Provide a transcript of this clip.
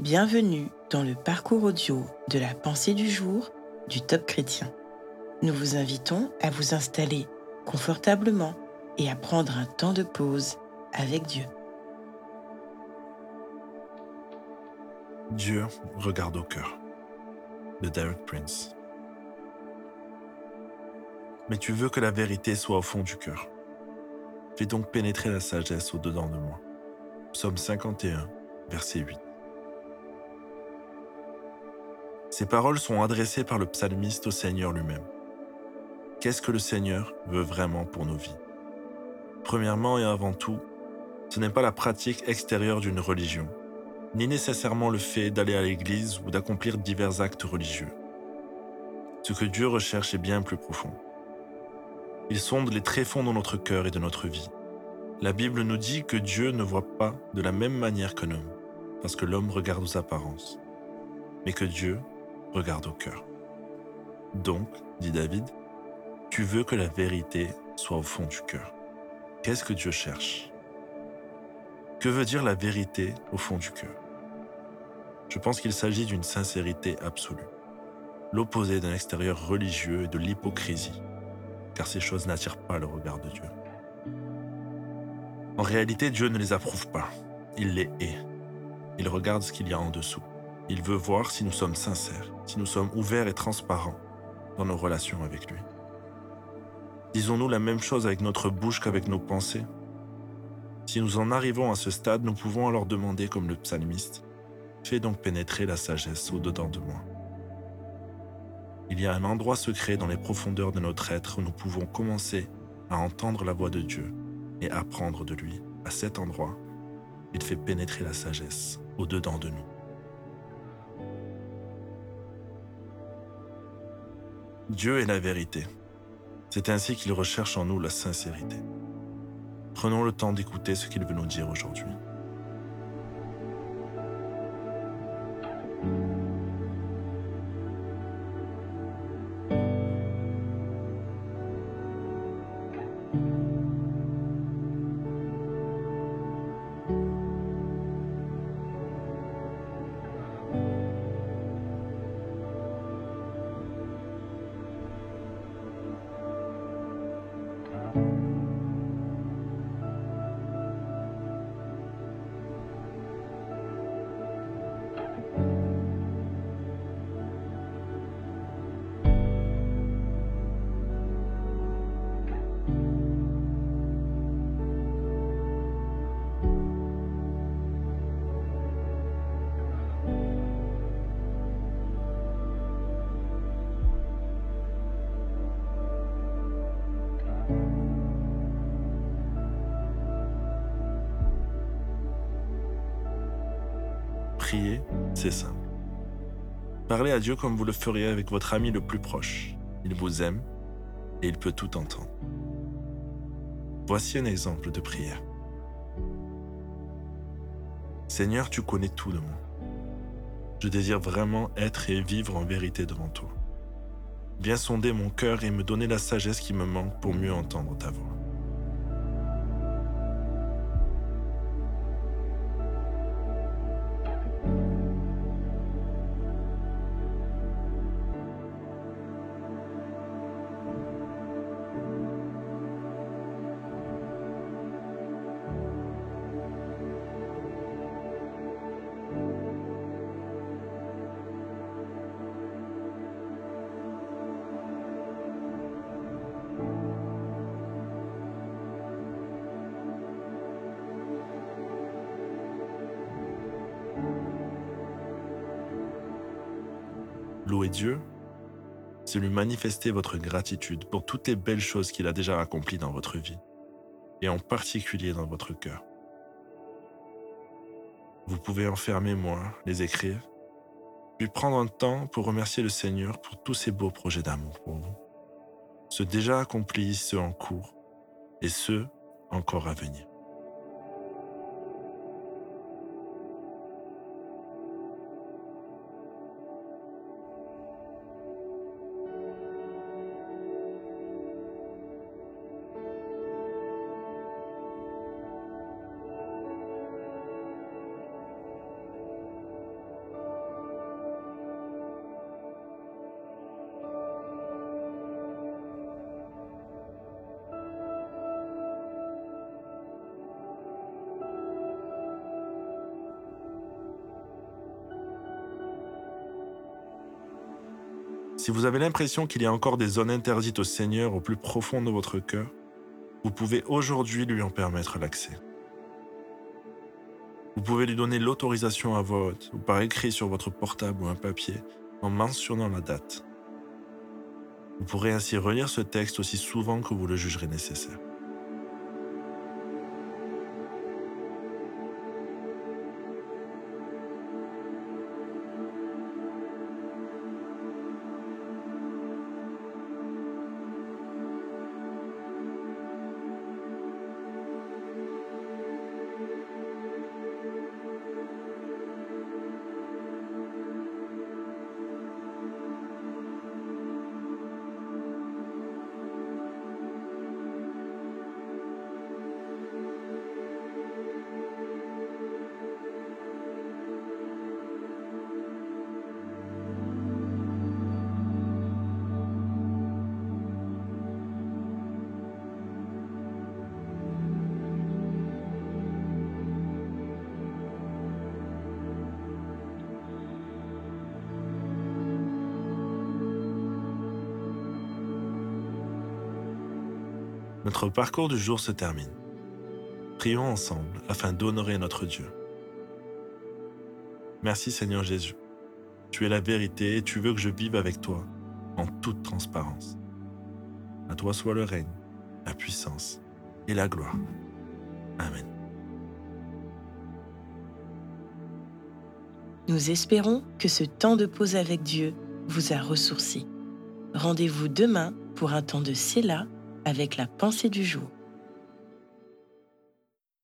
Bienvenue dans le parcours audio de la pensée du jour du Top Chrétien. Nous vous invitons à vous installer confortablement et à prendre un temps de pause avec Dieu. Dieu regarde au cœur de Derek Prince. Mais tu veux que la vérité soit au fond du cœur. Fais donc pénétrer la sagesse au-dedans de moi. Psaume 51, verset 8. Ces paroles sont adressées par le psalmiste au Seigneur lui-même. Qu'est-ce que le Seigneur veut vraiment pour nos vies? Premièrement et avant tout, ce n'est pas la pratique extérieure d'une religion, ni nécessairement le fait d'aller à l'église ou d'accomplir divers actes religieux. Ce que Dieu recherche est bien plus profond. Il sonde les tréfonds de notre cœur et de notre vie. La Bible nous dit que Dieu ne voit pas de la même manière qu'un homme, parce que l'homme regarde aux apparences, mais que Dieu regarde au cœur. Donc, dit David, tu veux que la vérité soit au fond du cœur. Qu'est-ce que Dieu cherche? Que veut dire la vérité au fond du cœur? Je pense qu'il s'agit d'une sincérité absolue, l'opposé d'un extérieur religieux et de l'hypocrisie, car ces choses n'attirent pas le regard de Dieu. En réalité, Dieu ne les approuve pas, il les hait. Il regarde ce qu'il y a en dessous. Il veut voir si nous sommes sincères, si nous sommes ouverts et transparents dans nos relations avec lui. Disons-nous la même chose avec notre bouche qu'avec nos pensées Si nous en arrivons à ce stade, nous pouvons alors demander comme le psalmiste, Fais donc pénétrer la sagesse au-dedans de moi. Il y a un endroit secret dans les profondeurs de notre être où nous pouvons commencer à entendre la voix de Dieu et apprendre de lui. À cet endroit, il fait pénétrer la sagesse au-dedans de nous. Dieu est la vérité. C'est ainsi qu'il recherche en nous la sincérité. Prenons le temps d'écouter ce qu'il veut nous dire aujourd'hui. Prier, c'est simple. Parlez à Dieu comme vous le feriez avec votre ami le plus proche. Il vous aime et il peut tout entendre. Voici un exemple de prière. Seigneur, tu connais tout de moi. Je désire vraiment être et vivre en vérité devant toi. Viens sonder mon cœur et me donner la sagesse qui me manque pour mieux entendre ta voix. Louer Dieu, c'est lui manifester votre gratitude pour toutes les belles choses qu'il a déjà accomplies dans votre vie, et en particulier dans votre cœur. Vous pouvez en faire mémoire, les écrire, puis prendre un temps pour remercier le Seigneur pour tous ces beaux projets d'amour pour vous, ceux déjà accomplis, ceux en cours, et ceux encore à venir. Si vous avez l'impression qu'il y a encore des zones interdites au Seigneur au plus profond de votre cœur, vous pouvez aujourd'hui lui en permettre l'accès. Vous pouvez lui donner l'autorisation à vote ou par écrit sur votre portable ou un papier en mentionnant la date. Vous pourrez ainsi relire ce texte aussi souvent que vous le jugerez nécessaire. Notre parcours du jour se termine. Prions ensemble afin d'honorer notre Dieu. Merci Seigneur Jésus. Tu es la vérité et tu veux que je vive avec toi en toute transparence. À toi soit le règne, la puissance et la gloire. Amen. Nous espérons que ce temps de pause avec Dieu vous a ressourci. Rendez-vous demain pour un temps de Séla avec la pensée du jour.